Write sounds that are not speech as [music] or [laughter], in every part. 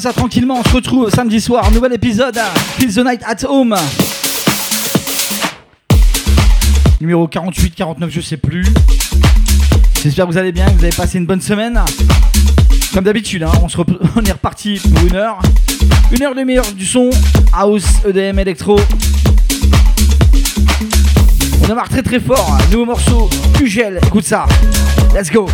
ça tranquillement, on se retrouve samedi soir, nouvel épisode, Feel the Night at Home. Numéro 48, 49, je sais plus. J'espère que vous allez bien, que vous avez passé une bonne semaine. Comme d'habitude, hein, on, [laughs] on est reparti pour une heure. Une heure de meilleur du son, house, EDM, électro. On démarre très très fort. Nouveau morceau, Ugel, écoute ça. Let's go.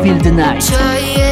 feel the night.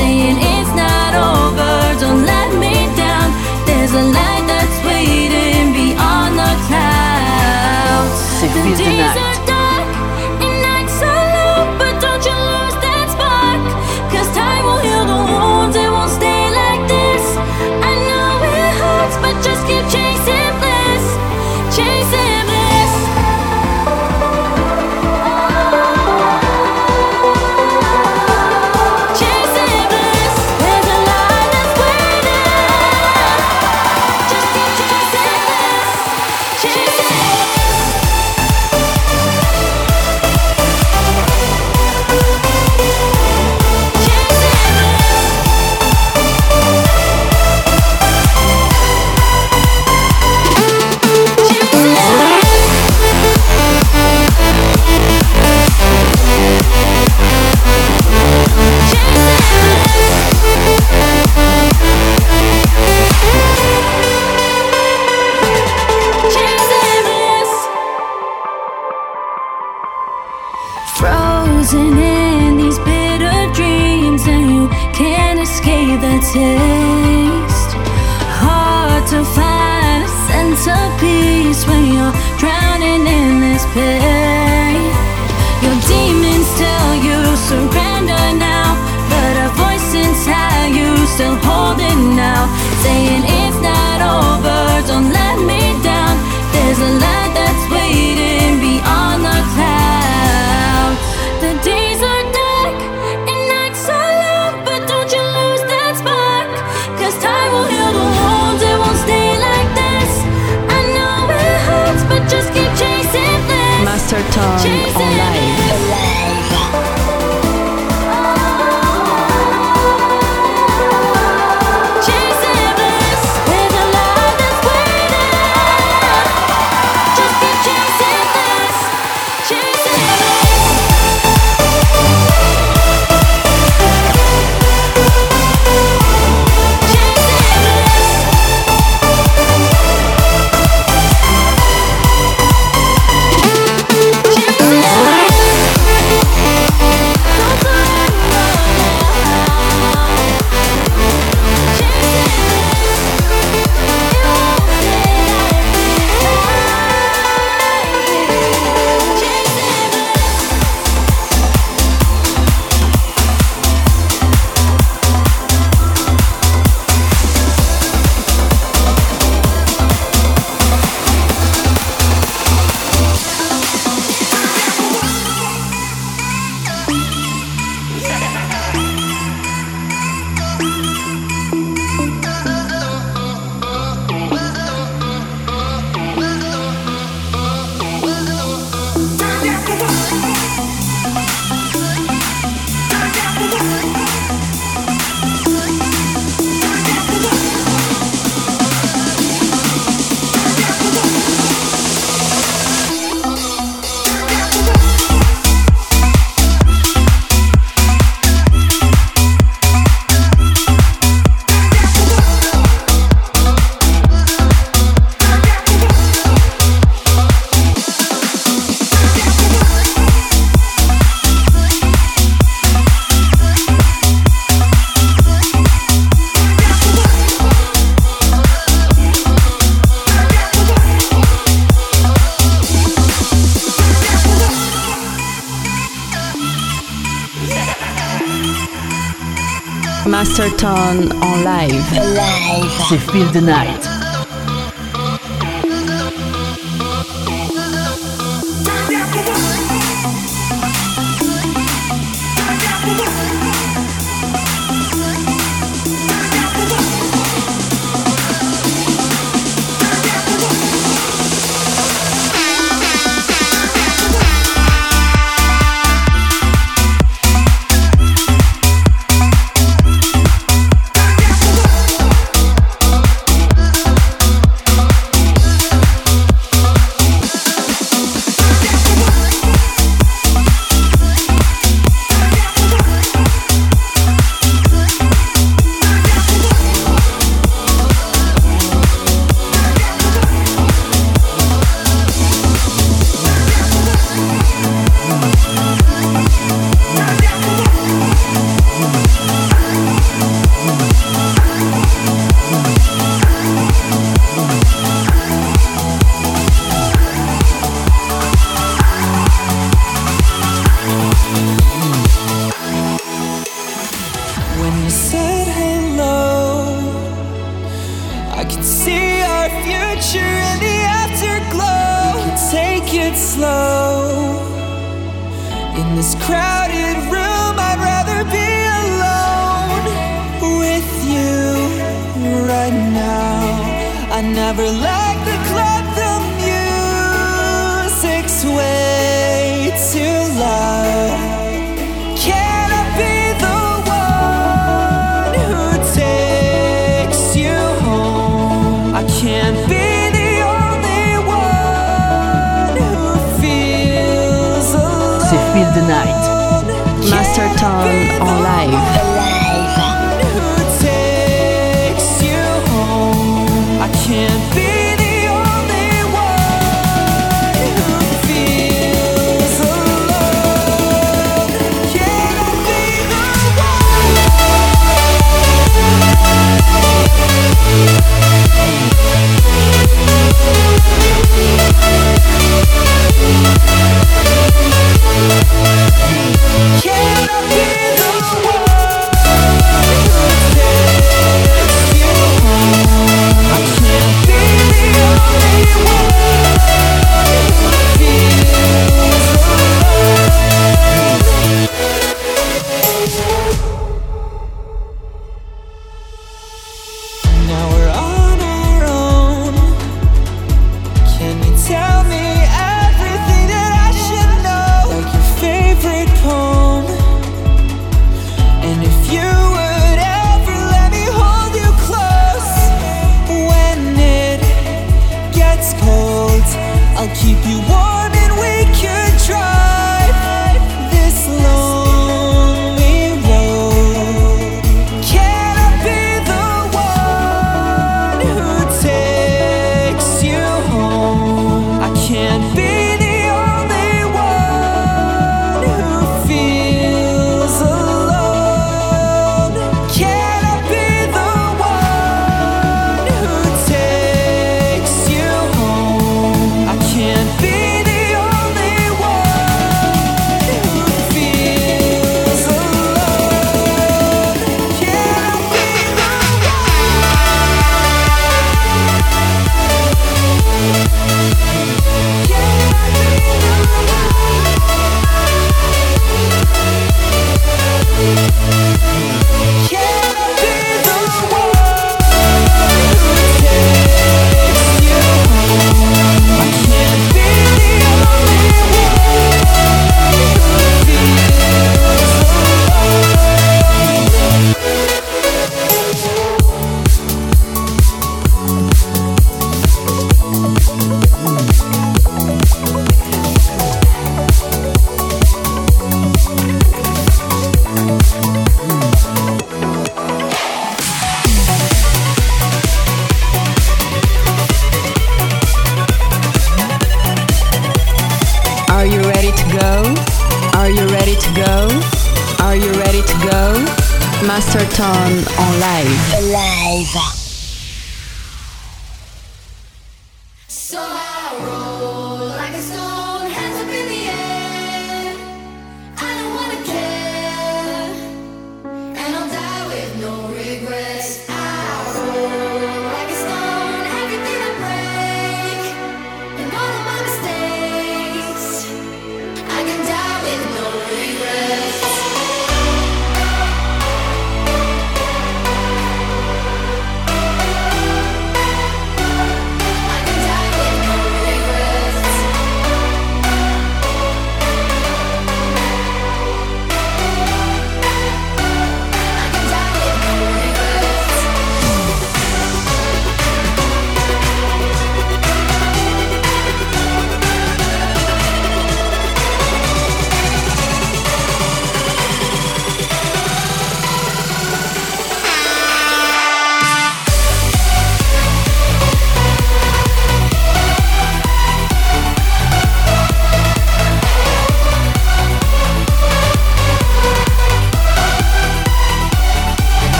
saying it's not over. Don't let me down. There's a light that's waiting beyond the clouds. Suffisant. On live. live. C'est Feel the Night.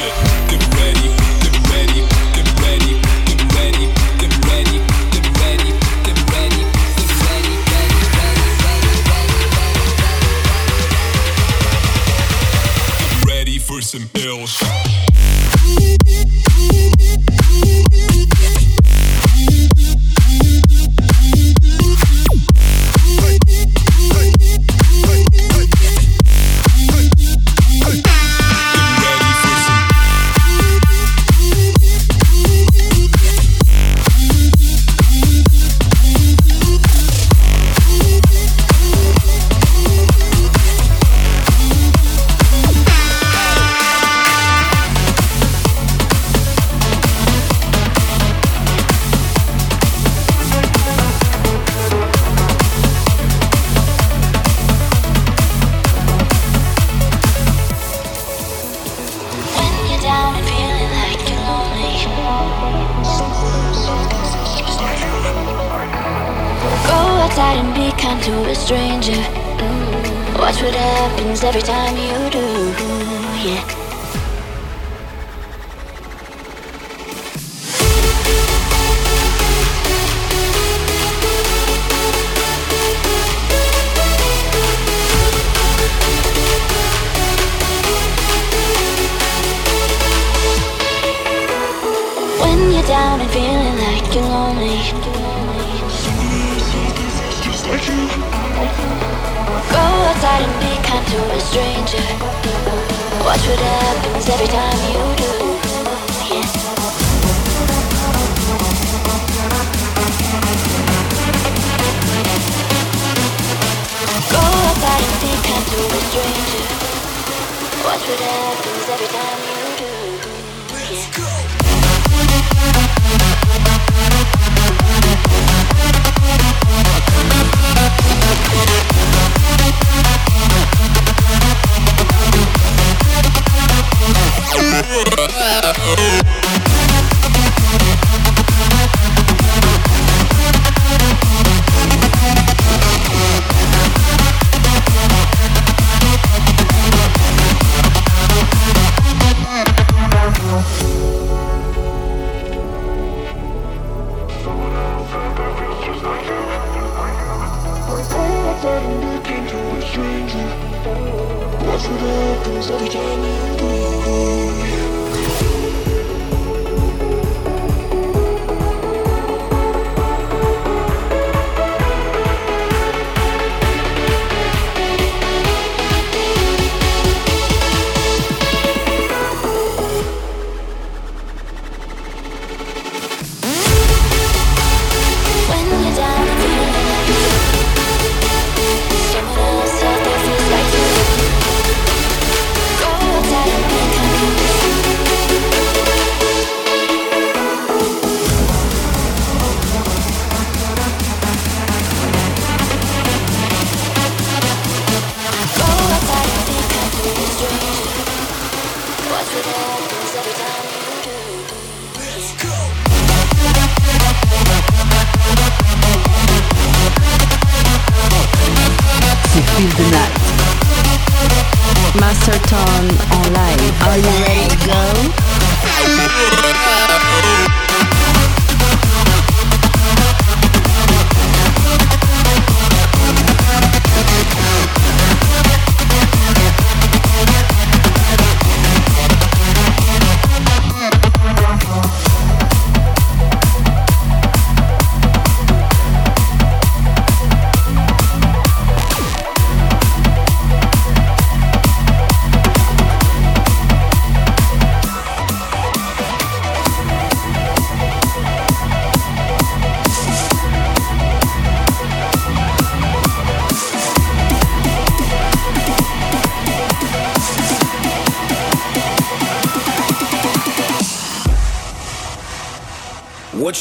Shit.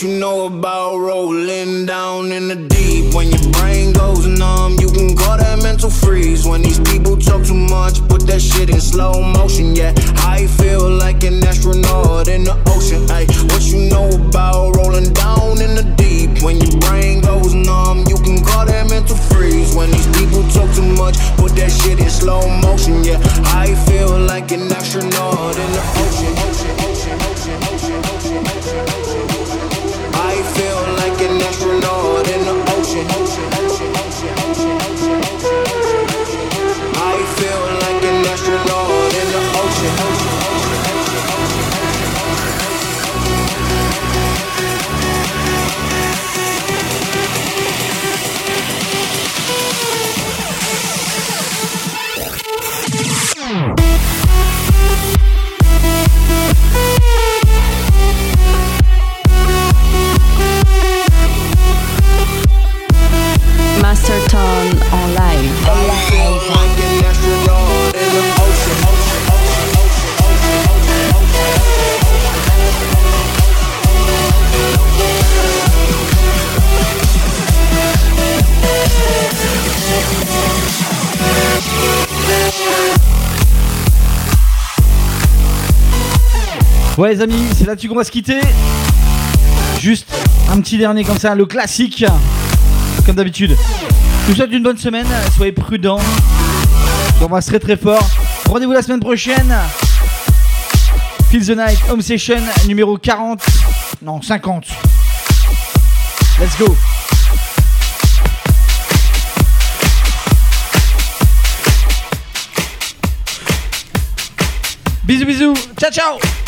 You know about Les amis, c'est là-dessus qu'on va se quitter. Juste un petit dernier comme ça, le classique. Comme d'habitude. Je vous souhaite une bonne semaine, soyez prudents. On va très très fort. Rendez-vous la semaine prochaine. Feel the Night Home Session numéro 40. Non, 50. Let's go. Bisous bisous. Ciao ciao.